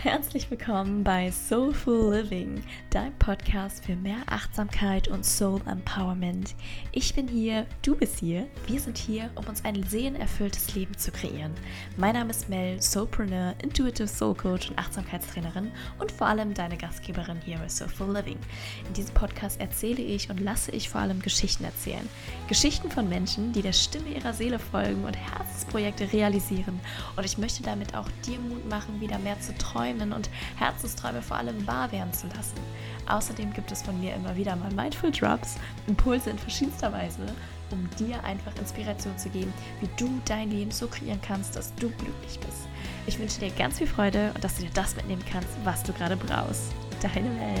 Herzlich willkommen bei Soulful Living, dein Podcast für mehr Achtsamkeit und Soul Empowerment. Ich bin hier, du bist hier, wir sind hier, um uns ein seelenerfülltes Leben zu kreieren. Mein Name ist Mel, Soulpreneur, Intuitive Soul Coach und Achtsamkeitstrainerin und vor allem deine Gastgeberin hier bei Soulful Living. In diesem Podcast erzähle ich und lasse ich vor allem Geschichten erzählen. Geschichten von Menschen, die der Stimme ihrer Seele folgen und Herzensprojekte realisieren. Und ich möchte damit auch dir Mut machen, wieder mehr zu träumen träumen und Herzensträume vor allem wahr werden zu lassen. Außerdem gibt es von mir immer wieder mal Mindful Drops, Impulse in verschiedenster Weise, um dir einfach Inspiration zu geben, wie du dein Leben so kreieren kannst, dass du glücklich bist. Ich wünsche dir ganz viel Freude und dass du dir das mitnehmen kannst, was du gerade brauchst. Deine Welt.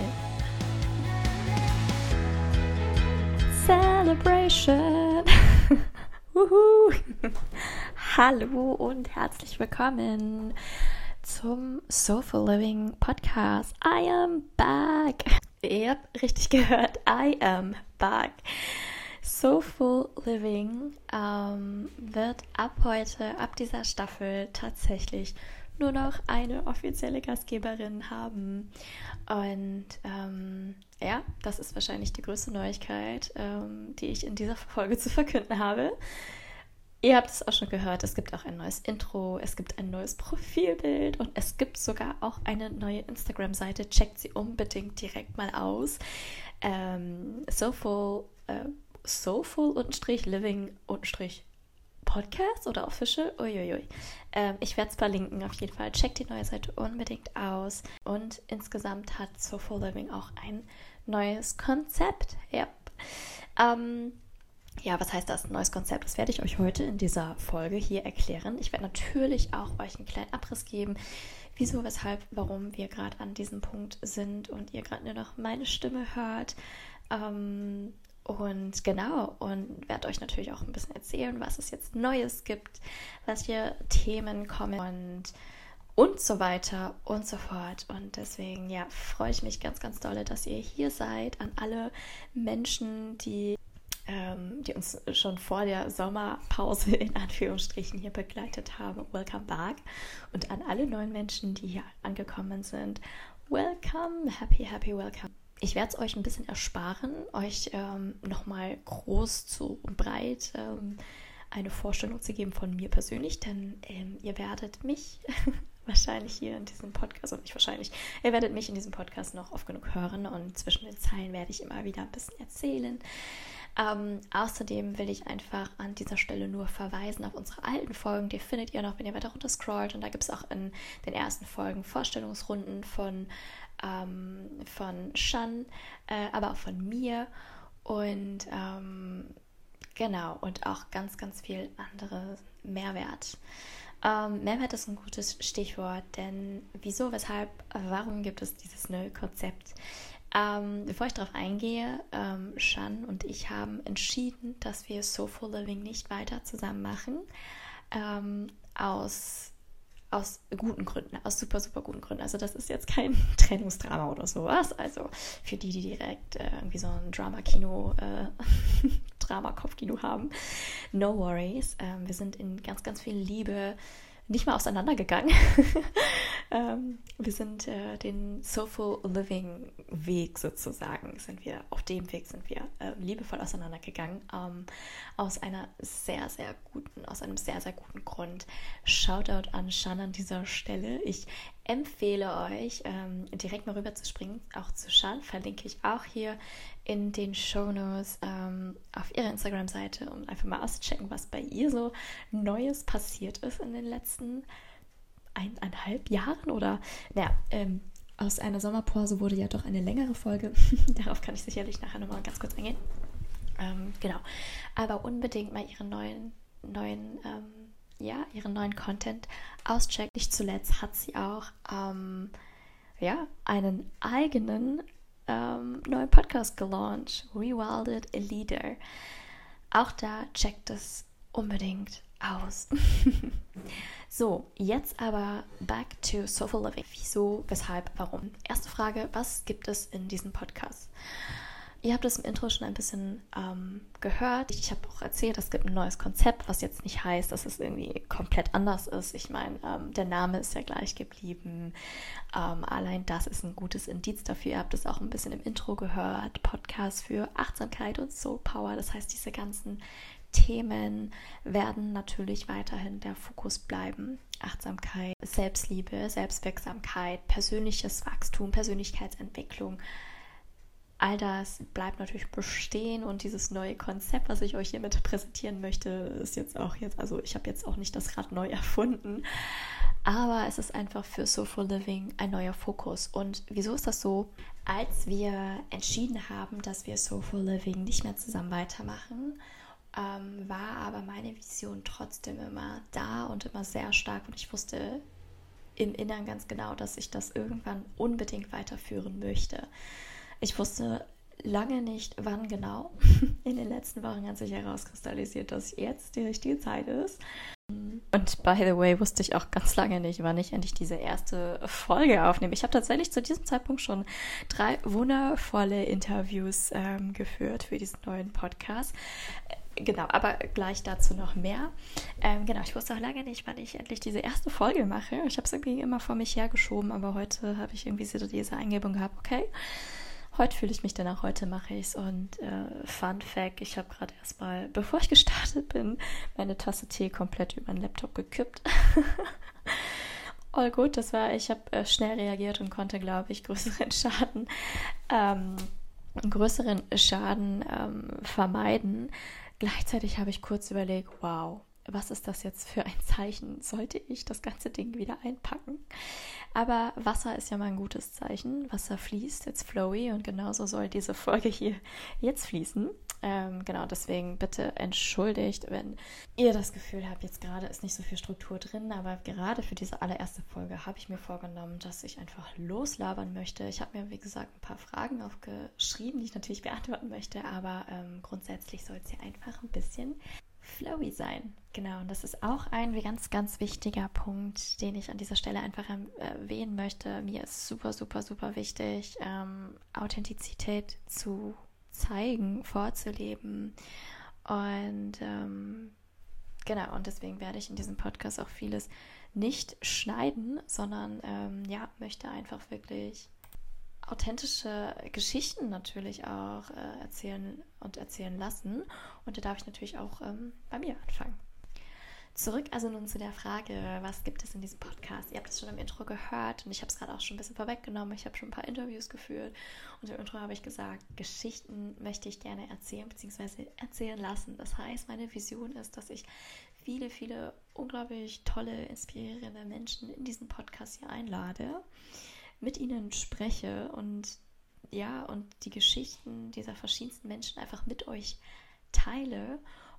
Celebration! Hallo und herzlich willkommen zum Soulful Living Podcast. I am back. Ihr habt richtig gehört. I am back. Soulful Living ähm, wird ab heute, ab dieser Staffel tatsächlich nur noch eine offizielle Gastgeberin haben. Und ähm, ja, das ist wahrscheinlich die größte Neuigkeit, ähm, die ich in dieser Folge zu verkünden habe. Ihr habt es auch schon gehört, es gibt auch ein neues Intro, es gibt ein neues Profilbild und es gibt sogar auch eine neue Instagram-Seite. Checkt sie unbedingt direkt mal aus. Ähm, soulful, äh, soulful-living- Podcast oder Official? Uiuiui. Ähm, ich werde es verlinken auf jeden Fall. Checkt die neue Seite unbedingt aus. Und insgesamt hat Soulful Living auch ein neues Konzept. Ja. Ähm, ja, was heißt das? Neues Konzept. Das werde ich euch heute in dieser Folge hier erklären. Ich werde natürlich auch euch einen kleinen Abriss geben, wieso, weshalb, warum wir gerade an diesem Punkt sind und ihr gerade nur noch meine Stimme hört. Ähm, und genau, und werde euch natürlich auch ein bisschen erzählen, was es jetzt Neues gibt, was hier Themen kommen und und so weiter und so fort. Und deswegen, ja, freue ich mich ganz, ganz dolle, dass ihr hier seid. An alle Menschen, die ähm, die uns schon vor der Sommerpause in Anführungsstrichen hier begleitet haben. Welcome back. Und an alle neuen Menschen, die hier angekommen sind, welcome, happy, happy, welcome. Ich werde es euch ein bisschen ersparen, euch ähm, nochmal groß zu breit ähm, eine Vorstellung zu geben von mir persönlich, denn ähm, ihr werdet mich wahrscheinlich hier in diesem Podcast, und nicht wahrscheinlich, ihr werdet mich in diesem Podcast noch oft genug hören und zwischen den Zeilen werde ich immer wieder ein bisschen erzählen. Ähm, außerdem will ich einfach an dieser Stelle nur verweisen auf unsere alten Folgen. Die findet ihr noch, wenn ihr weiter runter scrollt. Und da gibt es auch in den ersten Folgen Vorstellungsrunden von, ähm, von Shan, äh, aber auch von mir. Und ähm, genau, und auch ganz, ganz viel andere Mehrwert. Ähm, Mehrwert ist ein gutes Stichwort, denn wieso, weshalb, warum gibt es dieses neue Konzept? Ähm, bevor ich darauf eingehe, ähm, Shan und ich haben entschieden, dass wir Soulful Living nicht weiter zusammen machen. Ähm, aus, aus guten Gründen, aus super, super guten Gründen. Also das ist jetzt kein Trennungsdrama oder sowas. Also für die, die direkt äh, irgendwie so ein Drama-Kino, äh, Drama-Kopfkino haben, no worries. Ähm, wir sind in ganz, ganz viel Liebe nicht mal auseinandergegangen. ähm, wir sind äh, den Soulful Living Weg sozusagen, sind wir, auf dem Weg sind wir äh, liebevoll auseinandergegangen. Ähm, aus einer sehr, sehr guten, aus einem sehr, sehr guten Grund. Shoutout an Shan an dieser Stelle. Ich empfehle euch, ähm, direkt mal rüber zu springen, auch zu Shan, verlinke ich auch hier in den Shownotes ähm, auf ihrer Instagram-Seite, um einfach mal auszuchecken, was bei ihr so Neues passiert ist in den letzten eineinhalb Jahren oder, naja, ähm, aus einer Sommerpause wurde ja doch eine längere Folge. Darauf kann ich sicherlich nachher nochmal ganz kurz eingehen. Ähm, genau. Aber unbedingt mal ihre neuen, neuen, ähm, ja, ihren neuen Content auschecken. Nicht zuletzt hat sie auch ähm, ja, einen eigenen ähm, neuen Podcast gelauncht, Rewilded a Leader. Auch da checkt es unbedingt aus. so, jetzt aber back to Soulful Living. Wieso, weshalb, warum? Erste Frage, was gibt es in diesem Podcast? Ihr habt es im Intro schon ein bisschen ähm, gehört. Ich habe auch erzählt, es gibt ein neues Konzept, was jetzt nicht heißt, dass es irgendwie komplett anders ist. Ich meine, ähm, der Name ist ja gleich geblieben. Ähm, allein das ist ein gutes Indiz dafür. Ihr habt es auch ein bisschen im Intro gehört. Podcast für Achtsamkeit und Soul Power. Das heißt, diese ganzen Themen werden natürlich weiterhin der Fokus bleiben. Achtsamkeit, Selbstliebe, Selbstwirksamkeit, persönliches Wachstum, Persönlichkeitsentwicklung all das bleibt natürlich bestehen und dieses neue Konzept, was ich euch hiermit präsentieren möchte, ist jetzt auch jetzt, also ich habe jetzt auch nicht das Rad neu erfunden, aber es ist einfach für Soulful Living ein neuer Fokus. Und wieso ist das so? Als wir entschieden haben, dass wir Soulful Living nicht mehr zusammen weitermachen, ähm, war aber meine Vision trotzdem immer da und immer sehr stark und ich wusste im Innern ganz genau, dass ich das irgendwann unbedingt weiterführen möchte. Ich wusste lange nicht, wann genau. In den letzten Wochen hat sich herauskristallisiert, dass jetzt die richtige Zeit ist. Und by the way, wusste ich auch ganz lange nicht, wann ich endlich diese erste Folge aufnehme. Ich habe tatsächlich zu diesem Zeitpunkt schon drei wundervolle Interviews ähm, geführt für diesen neuen Podcast. Äh, genau, aber gleich dazu noch mehr. Ähm, genau, ich wusste auch lange nicht, wann ich endlich diese erste Folge mache. Ich habe es irgendwie immer vor mich hergeschoben, aber heute habe ich irgendwie diese Eingebung gehabt, okay, Heute fühle ich mich danach, heute mache ich es. Und äh, Fun Fact: Ich habe gerade erstmal, bevor ich gestartet bin, meine Tasse Tee komplett über den Laptop gekippt. All gut, das war, ich habe äh, schnell reagiert und konnte, glaube ich, größeren Schaden, ähm, größeren Schaden ähm, vermeiden. Gleichzeitig habe ich kurz überlegt, wow, was ist das jetzt für ein Zeichen? Sollte ich das ganze Ding wieder einpacken? Aber Wasser ist ja mal ein gutes Zeichen. Wasser fließt, jetzt flowy und genauso soll diese Folge hier jetzt fließen. Ähm, genau, deswegen bitte entschuldigt, wenn ihr das Gefühl habt, jetzt gerade ist nicht so viel Struktur drin, aber gerade für diese allererste Folge habe ich mir vorgenommen, dass ich einfach loslabern möchte. Ich habe mir, wie gesagt, ein paar Fragen aufgeschrieben, die ich natürlich beantworten möchte, aber ähm, grundsätzlich soll es hier einfach ein bisschen flowy sein. Genau, und das ist auch ein ganz, ganz wichtiger Punkt, den ich an dieser Stelle einfach erwähnen möchte. Mir ist super, super, super wichtig, ähm, Authentizität zu zeigen, vorzuleben. Und ähm, genau, und deswegen werde ich in diesem Podcast auch vieles nicht schneiden, sondern ähm, ja, möchte einfach wirklich authentische Geschichten natürlich auch äh, erzählen und erzählen lassen. Und da darf ich natürlich auch ähm, bei mir anfangen. Zurück also nun zu der Frage, was gibt es in diesem Podcast? Ihr habt es schon im Intro gehört und ich habe es gerade auch schon ein bisschen vorweggenommen. Ich habe schon ein paar Interviews geführt und im Intro habe ich gesagt, Geschichten möchte ich gerne erzählen bzw. erzählen lassen. Das heißt, meine Vision ist, dass ich viele, viele unglaublich tolle, inspirierende Menschen in diesen Podcast hier einlade mit ihnen spreche und ja, und die Geschichten dieser verschiedensten Menschen einfach mit euch teile,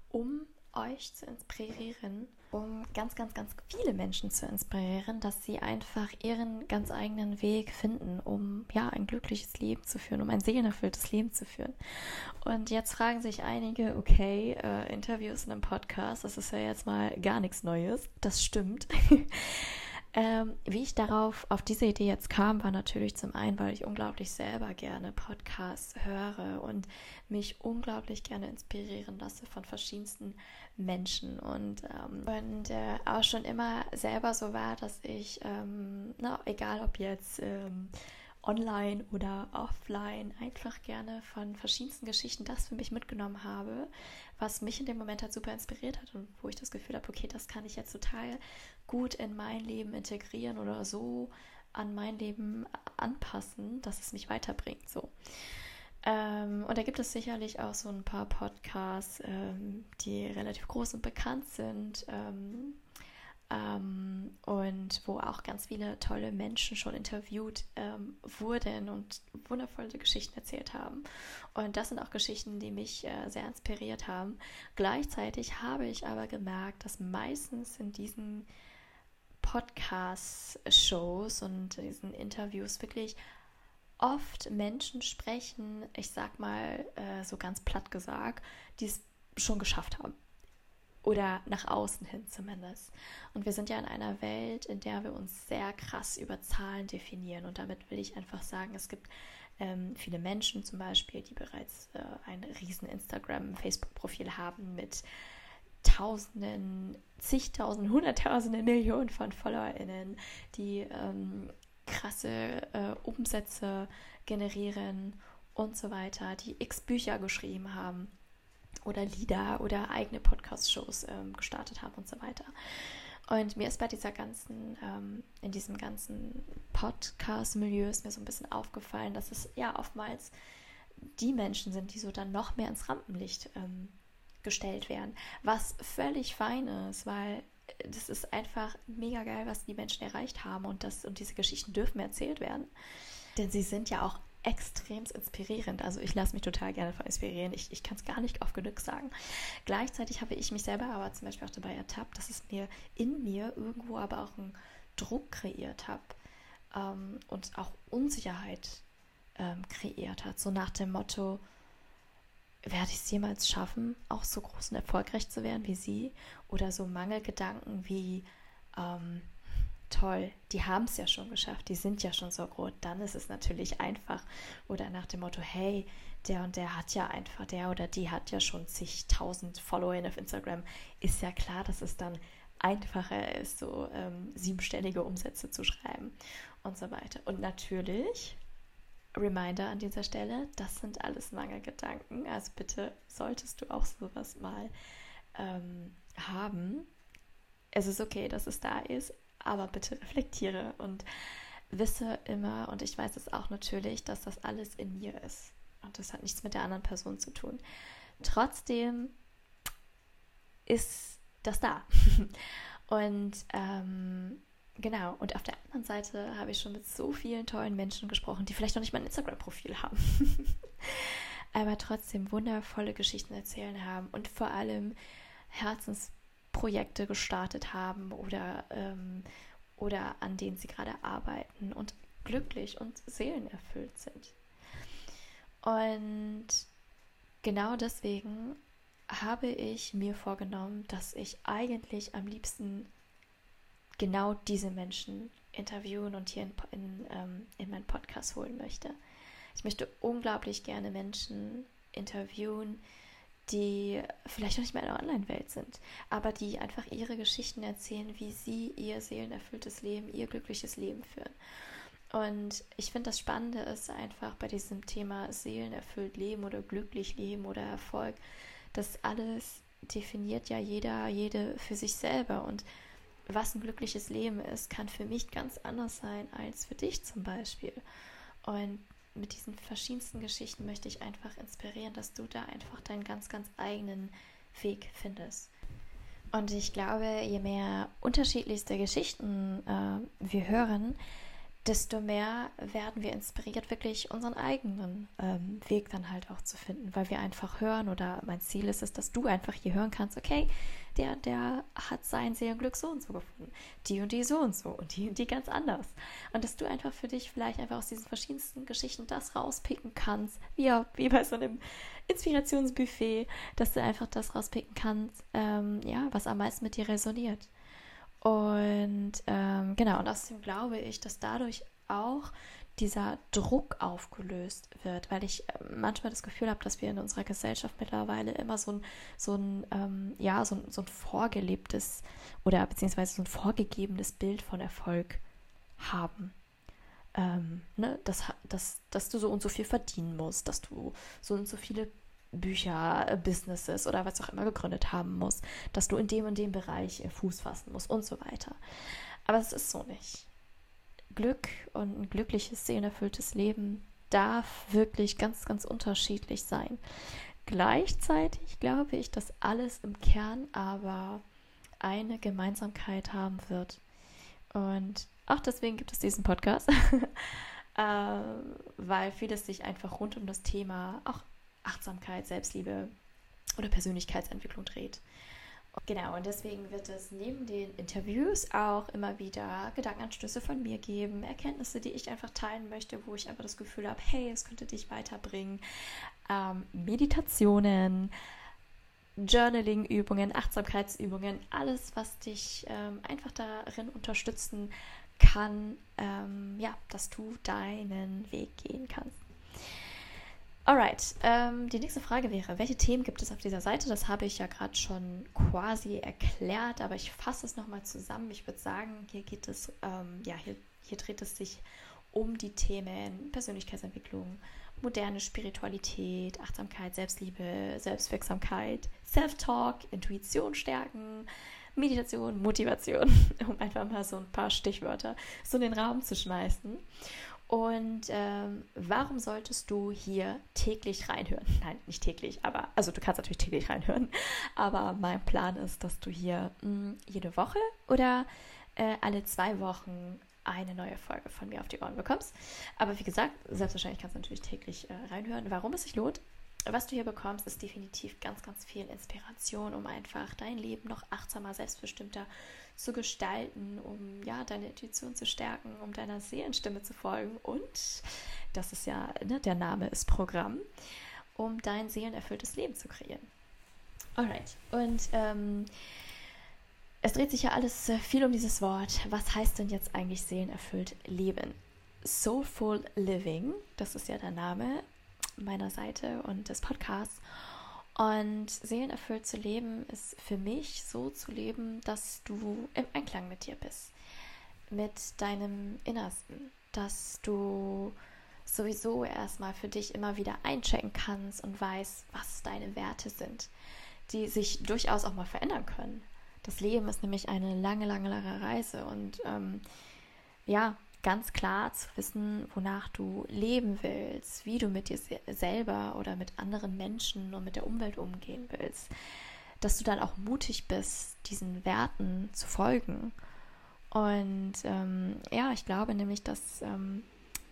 um euch zu inspirieren, um ganz, ganz, ganz viele Menschen zu inspirieren, dass sie einfach ihren ganz eigenen Weg finden, um ja ein glückliches Leben zu führen, um ein seelenerfülltes Leben zu führen. Und jetzt fragen sich einige, okay, äh, Interviews in einem Podcast, das ist ja jetzt mal gar nichts Neues. Das stimmt. Ähm, wie ich darauf, auf diese Idee jetzt kam, war natürlich zum einen, weil ich unglaublich selber gerne Podcasts höre und mich unglaublich gerne inspirieren lasse von verschiedensten Menschen. Und, ähm, und äh, auch schon immer selber so war, dass ich, ähm, na, egal ob jetzt ähm, online oder offline einfach gerne von verschiedensten Geschichten das für mich mitgenommen habe, was mich in dem Moment halt super inspiriert hat und wo ich das Gefühl habe, okay, das kann ich jetzt total gut in mein Leben integrieren oder so an mein Leben anpassen, dass es mich weiterbringt. So. Ähm, und da gibt es sicherlich auch so ein paar Podcasts, ähm, die relativ groß und bekannt sind. Ähm, ähm, und wo auch ganz viele tolle Menschen schon interviewt ähm, wurden und wundervolle Geschichten erzählt haben. Und das sind auch Geschichten, die mich äh, sehr inspiriert haben. Gleichzeitig habe ich aber gemerkt, dass meistens in diesen Podcast-Shows und diesen Interviews wirklich oft Menschen sprechen, ich sag mal äh, so ganz platt gesagt, die es schon geschafft haben oder nach außen hin zumindest. Und wir sind ja in einer Welt, in der wir uns sehr krass über Zahlen definieren. Und damit will ich einfach sagen, es gibt ähm, viele Menschen zum Beispiel, die bereits äh, ein riesen Instagram, Facebook-Profil haben mit Tausenden, zigtausenden, Hunderttausenden, Millionen von FollowerInnen, die ähm, krasse äh, Umsätze generieren und so weiter, die x Bücher geschrieben haben oder Lieder oder eigene Podcast-Shows ähm, gestartet haben und so weiter. Und mir ist bei dieser ganzen, ähm, in diesem ganzen Podcast-Milieu ist mir so ein bisschen aufgefallen, dass es ja oftmals die Menschen sind, die so dann noch mehr ins Rampenlicht ähm, gestellt werden. Was völlig fein ist, weil das ist einfach mega geil, was die Menschen erreicht haben und, das, und diese Geschichten dürfen erzählt werden. Denn sie sind ja auch extrem inspirierend. Also ich lasse mich total gerne von inspirieren. Ich, ich kann es gar nicht oft genug sagen. Gleichzeitig habe ich mich selber aber zum Beispiel auch dabei ertappt, dass es mir in mir irgendwo aber auch einen Druck kreiert habe ähm, und auch Unsicherheit ähm, kreiert hat. So nach dem Motto, werde ich es jemals schaffen, auch so groß und erfolgreich zu werden wie sie? Oder so Mangelgedanken wie, ähm, toll, die haben es ja schon geschafft, die sind ja schon so groß, dann ist es natürlich einfach. Oder nach dem Motto, hey, der und der hat ja einfach, der oder die hat ja schon zigtausend Follower auf Instagram, ist ja klar, dass es dann einfacher ist, so ähm, siebenstellige Umsätze zu schreiben und so weiter. Und natürlich, Reminder an dieser Stelle, das sind alles Mangelgedanken. Also bitte solltest du auch sowas mal ähm, haben. Es ist okay, dass es da ist, aber bitte reflektiere und wisse immer, und ich weiß es auch natürlich, dass das alles in mir ist. Und das hat nichts mit der anderen Person zu tun. Trotzdem ist das da. und ähm, genau, und auf der anderen Seite habe ich schon mit so vielen tollen Menschen gesprochen, die vielleicht noch nicht mal ein Instagram-Profil haben. aber trotzdem wundervolle Geschichten erzählen haben und vor allem Herzens Projekte gestartet haben oder, ähm, oder an denen sie gerade arbeiten und glücklich und seelenerfüllt sind. Und genau deswegen habe ich mir vorgenommen, dass ich eigentlich am liebsten genau diese Menschen interviewen und hier in, in, ähm, in meinen Podcast holen möchte. Ich möchte unglaublich gerne Menschen interviewen, die vielleicht noch nicht mehr in der Online-Welt sind, aber die einfach ihre Geschichten erzählen, wie sie ihr seelenerfülltes Leben, ihr glückliches Leben führen. Und ich finde, das Spannende ist einfach bei diesem Thema seelenerfüllt leben oder glücklich leben oder Erfolg, das alles definiert ja jeder, jede für sich selber. Und was ein glückliches Leben ist, kann für mich ganz anders sein als für dich zum Beispiel. Und mit diesen verschiedensten Geschichten möchte ich einfach inspirieren, dass du da einfach deinen ganz, ganz eigenen Weg findest. Und ich glaube, je mehr unterschiedlichste Geschichten äh, wir hören, desto mehr werden wir inspiriert, wirklich unseren eigenen ähm, Weg dann halt auch zu finden, weil wir einfach hören oder mein Ziel ist es, dass du einfach hier hören kannst, okay, der, der hat sein Seelenglück so und so gefunden, die und die so und so und die und die ganz anders. Und dass du einfach für dich vielleicht einfach aus diesen verschiedensten Geschichten das rauspicken kannst, wie, wie bei so einem Inspirationsbuffet, dass du einfach das rauspicken kannst, ähm, ja, was am meisten mit dir resoniert. Und ähm, genau, und außerdem glaube ich, dass dadurch auch dieser Druck aufgelöst wird, weil ich äh, manchmal das Gefühl habe, dass wir in unserer Gesellschaft mittlerweile immer so ein, so ein, ähm, ja, so ein, so ein vorgelebtes oder beziehungsweise so ein vorgegebenes Bild von Erfolg haben. Ähm, ne? dass, dass, dass du so und so viel verdienen musst, dass du so und so viele Bücher, äh, Businesses oder was auch immer gegründet haben muss, dass du in dem und dem Bereich äh, Fuß fassen musst und so weiter. Aber es ist so nicht. Glück und ein glückliches, seelerfülltes Leben darf wirklich ganz, ganz unterschiedlich sein. Gleichzeitig glaube ich, dass alles im Kern aber eine Gemeinsamkeit haben wird. Und auch deswegen gibt es diesen Podcast, äh, weil vieles sich einfach rund um das Thema auch Achtsamkeit, Selbstliebe oder Persönlichkeitsentwicklung dreht. Genau, und deswegen wird es neben den Interviews auch immer wieder Gedankenanstöße von mir geben, Erkenntnisse, die ich einfach teilen möchte, wo ich einfach das Gefühl habe, hey, es könnte dich weiterbringen, ähm, Meditationen, Journaling-Übungen, Achtsamkeitsübungen, alles, was dich ähm, einfach darin unterstützen kann, ähm, ja, dass du deinen Weg gehen kannst. Alright, ähm, die nächste Frage wäre, welche Themen gibt es auf dieser Seite? Das habe ich ja gerade schon quasi erklärt, aber ich fasse es nochmal zusammen. Ich würde sagen, hier geht es, ähm, ja, hier, hier dreht es sich um die Themen Persönlichkeitsentwicklung, moderne Spiritualität, Achtsamkeit, Selbstliebe, Selbstwirksamkeit, Self-Talk, Intuition stärken, Meditation, Motivation, um einfach mal so ein paar Stichwörter so in den Raum zu schmeißen. Und ähm, warum solltest du hier täglich reinhören? Nein, nicht täglich, aber also du kannst natürlich täglich reinhören. Aber mein Plan ist, dass du hier mh, hm, jede Woche oder äh, alle zwei Wochen eine neue Folge von mir auf die Ohren bekommst. Aber wie gesagt, selbstverständlich kannst du natürlich täglich äh, reinhören. Warum es sich lohnt? Was du hier bekommst, ist definitiv ganz, ganz viel Inspiration, um einfach dein Leben noch achtsamer, selbstbestimmter zu gestalten, um ja deine Intuition zu stärken, um deiner Seelenstimme zu folgen und das ist ja, ne, der Name ist Programm, um dein seelenerfülltes Leben zu kreieren. Alright. Und ähm, es dreht sich ja alles viel um dieses Wort. Was heißt denn jetzt eigentlich seelenerfüllt leben? Soulful Living, das ist ja der Name meiner Seite und des Podcasts. Und seelenerfüllt zu leben ist für mich so zu leben, dass du im Einklang mit dir bist, mit deinem Innersten, dass du sowieso erstmal für dich immer wieder einchecken kannst und weißt, was deine Werte sind, die sich durchaus auch mal verändern können. Das Leben ist nämlich eine lange, lange, lange Reise und ähm, ja, ganz klar zu wissen, wonach du leben willst, wie du mit dir selber oder mit anderen Menschen und mit der Umwelt umgehen willst, dass du dann auch mutig bist, diesen Werten zu folgen. Und ähm, ja, ich glaube nämlich, dass, ähm,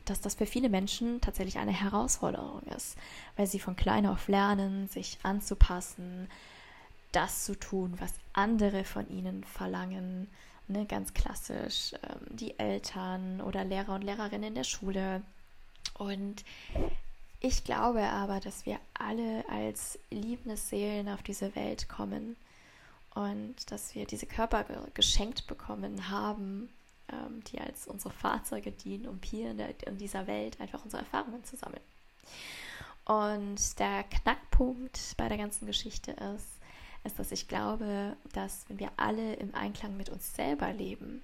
dass das für viele Menschen tatsächlich eine Herausforderung ist, weil sie von klein auf lernen, sich anzupassen, das zu tun, was andere von ihnen verlangen ne, ganz klassisch, ähm, die Eltern oder Lehrer und Lehrerinnen in der Schule. Und ich glaube aber, dass wir alle als liebende Seelen auf diese Welt kommen und dass wir diese Körper geschenkt bekommen haben, ähm, die als unsere Fahrzeuge dienen, um hier in, der, in dieser Welt einfach unsere Erfahrungen zu sammeln. Und der Knackpunkt bei der ganzen Geschichte ist, ist, dass ich glaube, dass wenn wir alle im Einklang mit uns selber leben,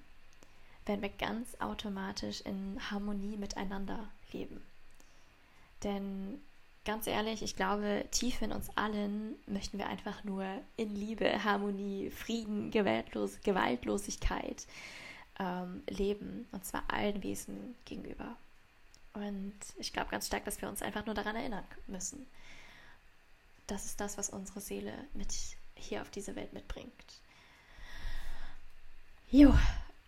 werden wir ganz automatisch in Harmonie miteinander leben. Denn ganz ehrlich, ich glaube, tief in uns allen möchten wir einfach nur in Liebe, Harmonie, Frieden, Gewaltlos Gewaltlosigkeit ähm, leben. Und zwar allen Wesen gegenüber. Und ich glaube ganz stark, dass wir uns einfach nur daran erinnern müssen. Das ist das, was unsere Seele mit hier auf diese Welt mitbringt. Jo,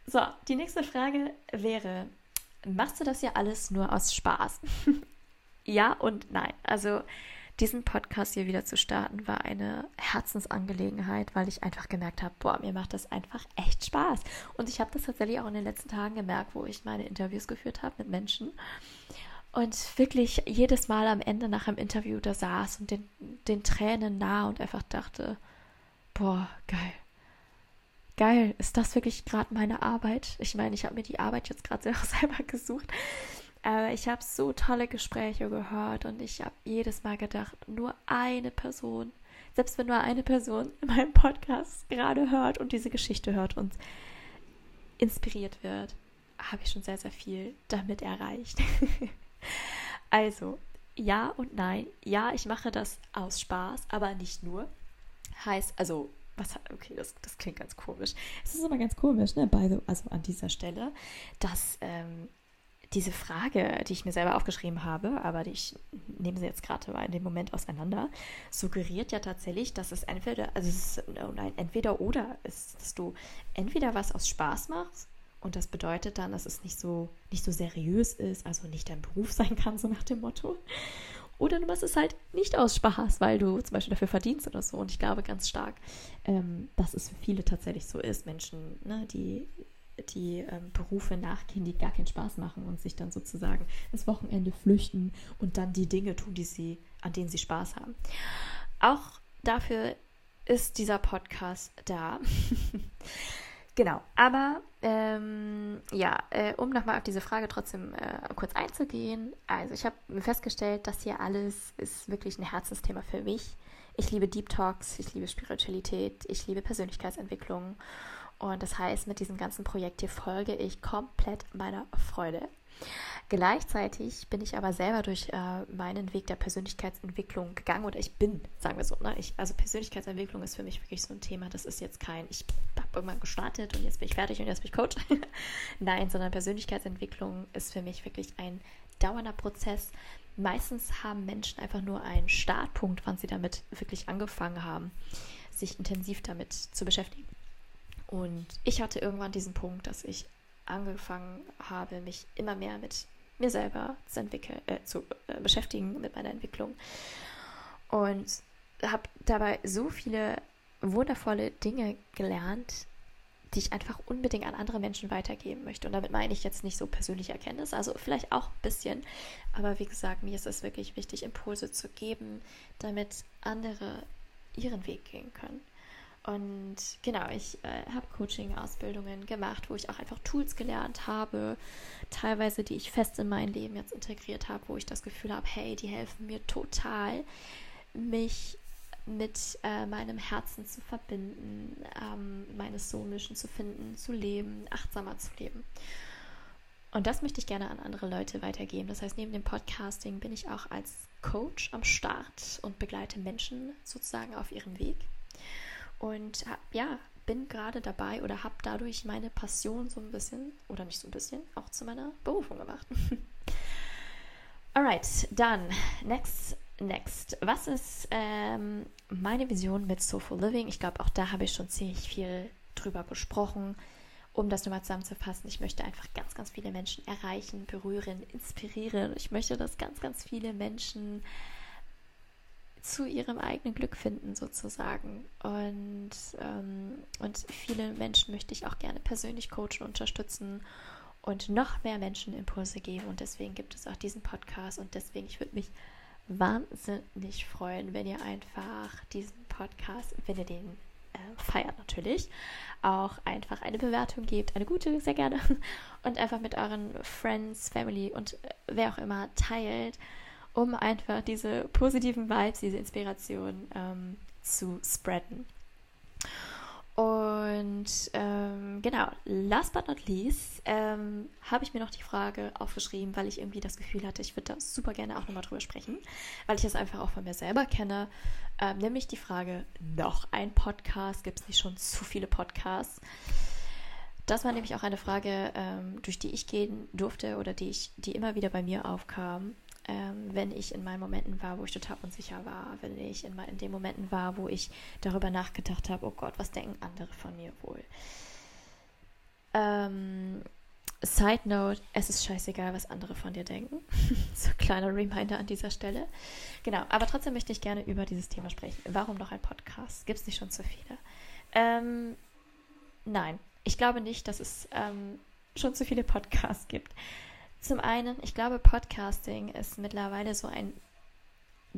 so, die nächste Frage wäre, machst du das ja alles nur aus Spaß? ja und nein. Also diesen Podcast hier wieder zu starten, war eine Herzensangelegenheit, weil ich einfach gemerkt habe, boah, mir macht das einfach echt Spaß. Und ich habe das tatsächlich auch in den letzten Tagen gemerkt, wo ich meine Interviews geführt habe mit Menschen. Und wirklich jedes Mal am Ende nach einem Interview da saß und den, den Tränen nah und einfach dachte, boah, geil. Geil, ist das wirklich gerade meine Arbeit? Ich meine, ich habe mir die Arbeit jetzt gerade selber gesucht. Aber ich habe so tolle Gespräche gehört und ich habe jedes Mal gedacht, nur eine Person, selbst wenn nur eine Person in meinem Podcast gerade hört und diese Geschichte hört und inspiriert wird, habe ich schon sehr, sehr viel damit erreicht. also, ja und nein. Ja, ich mache das aus Spaß, aber nicht nur heißt, also, was, okay, das, das klingt ganz komisch. Es ist aber ganz komisch, ne, bei, also an dieser Stelle, dass ähm, diese Frage, die ich mir selber aufgeschrieben habe, aber die ich nehme sie jetzt gerade mal in dem Moment auseinander, suggeriert ja tatsächlich, dass es entweder, also es ist ein entweder oder ist, dass du entweder was aus Spaß machst und das bedeutet dann, dass es nicht so nicht so seriös ist, also nicht dein Beruf sein kann, so nach dem Motto. Oder du machst es halt nicht aus Spaß, weil du zum Beispiel dafür verdienst oder so. Und ich glaube ganz stark, ähm, dass es für viele tatsächlich so ist. Menschen, ne, die, die ähm, Berufe nachgehen, die gar keinen Spaß machen und sich dann sozusagen ins Wochenende flüchten und dann die Dinge tun, die sie, an denen sie Spaß haben. Auch dafür ist dieser Podcast da. genau, aber ähm, ja, äh, um nochmal auf diese Frage trotzdem äh, kurz einzugehen. Also ich habe festgestellt, dass hier alles ist wirklich ein Herzensthema für mich. Ich liebe Deep Talks, ich liebe Spiritualität, ich liebe Persönlichkeitsentwicklung. Und das heißt, mit diesem ganzen Projekt hier folge ich komplett meiner Freude. Gleichzeitig bin ich aber selber durch äh, meinen Weg der Persönlichkeitsentwicklung gegangen oder ich bin, sagen wir so. Ne? Ich, also Persönlichkeitsentwicklung ist für mich wirklich so ein Thema. Das ist jetzt kein, ich habe irgendwann gestartet und jetzt bin ich fertig und jetzt bin ich Coach. Nein, sondern Persönlichkeitsentwicklung ist für mich wirklich ein dauernder Prozess. Meistens haben Menschen einfach nur einen Startpunkt, wann sie damit wirklich angefangen haben, sich intensiv damit zu beschäftigen. Und ich hatte irgendwann diesen Punkt, dass ich angefangen habe, mich immer mehr mit mir selber zu, entwickeln, äh, zu äh, beschäftigen, mit meiner Entwicklung. Und habe dabei so viele wundervolle Dinge gelernt, die ich einfach unbedingt an andere Menschen weitergeben möchte. Und damit meine ich jetzt nicht so persönliche Erkenntnis, also vielleicht auch ein bisschen. Aber wie gesagt, mir ist es wirklich wichtig, Impulse zu geben, damit andere ihren Weg gehen können. Und genau, ich äh, habe Coaching-Ausbildungen gemacht, wo ich auch einfach Tools gelernt habe, teilweise, die ich fest in mein Leben jetzt integriert habe, wo ich das Gefühl habe, hey, die helfen mir total, mich mit äh, meinem Herzen zu verbinden, ähm, meine Soul-Mission zu finden, zu leben, achtsamer zu leben. Und das möchte ich gerne an andere Leute weitergeben. Das heißt, neben dem Podcasting bin ich auch als Coach am Start und begleite Menschen sozusagen auf ihrem Weg. Und ja, bin gerade dabei oder habe dadurch meine Passion so ein bisschen, oder nicht so ein bisschen, auch zu meiner Berufung gemacht. Alright, dann, next, next. Was ist ähm, meine Vision mit Soulful Living? Ich glaube, auch da habe ich schon ziemlich viel drüber gesprochen. Um das nochmal zusammenzufassen, ich möchte einfach ganz, ganz viele Menschen erreichen, berühren, inspirieren. Ich möchte, dass ganz, ganz viele Menschen zu ihrem eigenen Glück finden, sozusagen. Und, ähm, und viele Menschen möchte ich auch gerne persönlich coachen, unterstützen und noch mehr Menschen Impulse geben. Und deswegen gibt es auch diesen Podcast. Und deswegen, ich würde mich wahnsinnig freuen, wenn ihr einfach diesen Podcast, wenn ihr den äh, feiert natürlich, auch einfach eine Bewertung gebt, eine gute, sehr gerne, und einfach mit euren Friends, Family und äh, wer auch immer teilt um einfach diese positiven Vibes, diese Inspiration ähm, zu spreaden. Und ähm, genau, last but not least ähm, habe ich mir noch die Frage aufgeschrieben, weil ich irgendwie das Gefühl hatte, ich würde da super gerne auch nochmal drüber sprechen, weil ich das einfach auch von mir selber kenne. Ähm, nämlich die Frage, noch ein Podcast? Gibt es nicht schon zu viele Podcasts? Das war nämlich auch eine Frage, ähm, durch die ich gehen durfte oder die, ich, die immer wieder bei mir aufkam ähm, wenn ich in meinen Momenten war, wo ich total unsicher war, wenn ich in, in den Momenten war, wo ich darüber nachgedacht habe, oh Gott, was denken andere von mir wohl? Ähm, Side Note, es ist scheißegal, was andere von dir denken. so ein kleiner Reminder an dieser Stelle. Genau, aber trotzdem möchte ich gerne über dieses Thema sprechen. Warum noch ein Podcast? Gibt es nicht schon zu viele? Ähm, nein, ich glaube nicht, dass es ähm, schon zu viele Podcasts gibt. Zum einen, ich glaube, Podcasting ist mittlerweile so ein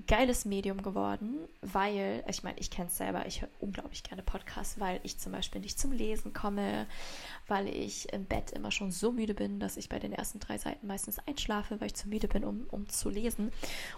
geiles Medium geworden, weil, ich meine, ich kenne es selber, ich höre unglaublich gerne Podcasts, weil ich zum Beispiel nicht zum Lesen komme, weil ich im Bett immer schon so müde bin, dass ich bei den ersten drei Seiten meistens einschlafe, weil ich zu müde bin, um, um zu lesen.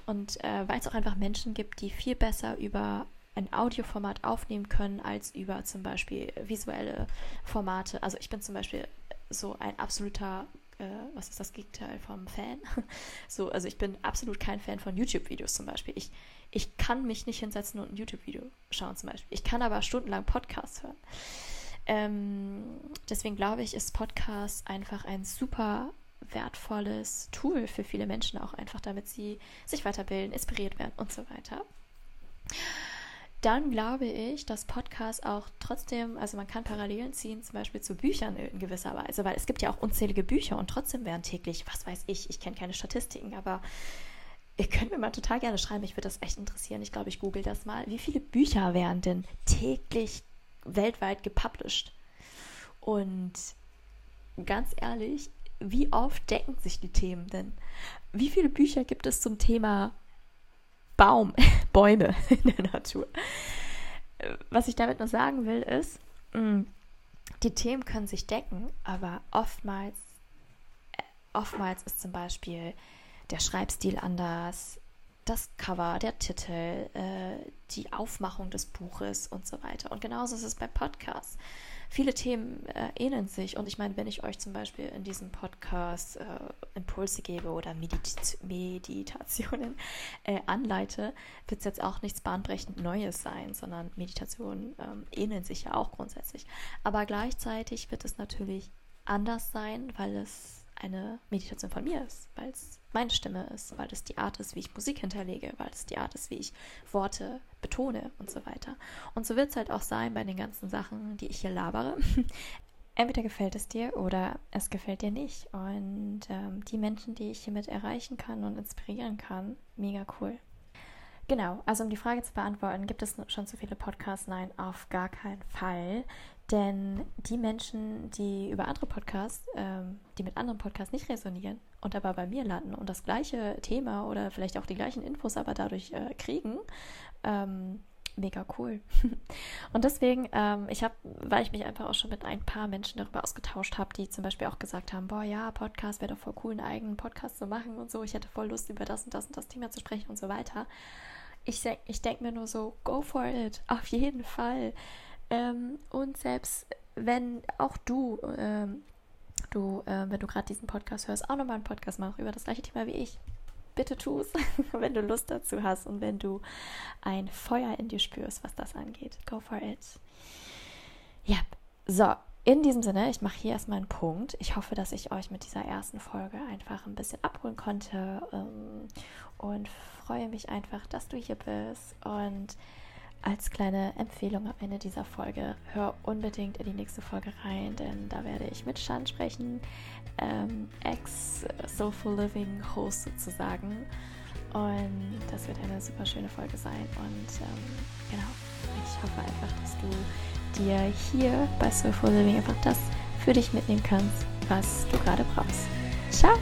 Und äh, weil es auch einfach Menschen gibt, die viel besser über ein Audioformat aufnehmen können als über zum Beispiel visuelle Formate. Also ich bin zum Beispiel so ein absoluter äh, was ist das Gegenteil vom Fan? so, also ich bin absolut kein Fan von YouTube-Videos zum Beispiel. Ich, ich kann mich nicht hinsetzen und ein YouTube-Video schauen zum Beispiel. Ich kann aber stundenlang Podcasts hören. Ähm, deswegen glaube ich, ist Podcast einfach ein super wertvolles Tool für viele Menschen auch einfach, damit sie sich weiterbilden, inspiriert werden und so weiter dann glaube ich, dass Podcasts auch trotzdem, also man kann Parallelen ziehen, zum Beispiel zu Büchern in gewisser Weise, weil es gibt ja auch unzählige Bücher und trotzdem werden täglich, was weiß ich, ich kenne keine Statistiken, aber ihr könnt mir mal total gerne schreiben, ich würde das echt interessieren. Ich glaube, ich google das mal. Wie viele Bücher werden denn täglich weltweit gepublished? Und ganz ehrlich, wie oft decken sich die Themen denn? Wie viele Bücher gibt es zum Thema Baum, Bäume in der Natur. was ich damit nur sagen will, ist, mm, die Themen können sich decken, aber oftmals, äh, oftmals ist zum Beispiel der Schreibstil anders, das Cover, der Titel, äh, die Aufmachung des Buches und so weiter. Und genauso ist es bei Podcasts. Viele Themen äh, ähneln sich und ich meine, wenn ich euch zum Beispiel in diesem Podcast äh, Impulse gebe oder Medit Meditationen äh, anleite, wird es jetzt auch nichts bahnbrechend Neues sein, sondern Meditationen ähm, ähneln sich ja auch grundsätzlich. Aber gleichzeitig wird es natürlich anders sein, weil es eine Meditation von mir ist, weil es meine Stimme ist, weil es die Art ist, wie ich Musik hinterlege, weil es die Art ist, wie ich Worte betone und so weiter. Und so wird es halt auch sein bei den ganzen Sachen, die ich hier labere. Entweder gefällt es dir oder es gefällt dir nicht. Und ähm, die Menschen, die ich hiermit erreichen kann und inspirieren kann, mega cool. Genau, also um die Frage zu beantworten, gibt es schon zu viele Podcasts? Nein, auf gar keinen Fall. Denn die Menschen, die über andere Podcasts, ähm, die mit anderen Podcasts nicht resonieren und aber bei mir landen und das gleiche Thema oder vielleicht auch die gleichen Infos aber dadurch äh, kriegen, ähm, mega cool. und deswegen, ähm, ich habe, weil ich mich einfach auch schon mit ein paar Menschen darüber ausgetauscht habe, die zum Beispiel auch gesagt haben, boah ja, Podcast wäre doch voll cool, einen eigenen Podcast zu machen und so. Ich hätte voll Lust, über das und das und das Thema zu sprechen und so weiter. Ich, ich denke mir nur so, go for it, auf jeden Fall. Ähm, und selbst wenn auch du, ähm, du, äh, wenn du gerade diesen Podcast hörst, auch nochmal einen Podcast machst über das gleiche Thema wie ich, bitte tu es, wenn du Lust dazu hast und wenn du ein Feuer in dir spürst, was das angeht. Go for it. Ja, so. In diesem Sinne, ich mache hier erstmal einen Punkt. Ich hoffe, dass ich euch mit dieser ersten Folge einfach ein bisschen abholen konnte ähm, und freue mich einfach, dass du hier bist und als kleine Empfehlung am Ende dieser Folge, hör unbedingt in die nächste Folge rein, denn da werde ich mit Shan sprechen, ähm, Ex-Soulful Living Host sozusagen. Und das wird eine super schöne Folge sein. Und ähm, genau, ich hoffe einfach, dass du dir hier bei Soulful Living einfach das für dich mitnehmen kannst, was du gerade brauchst. Ciao!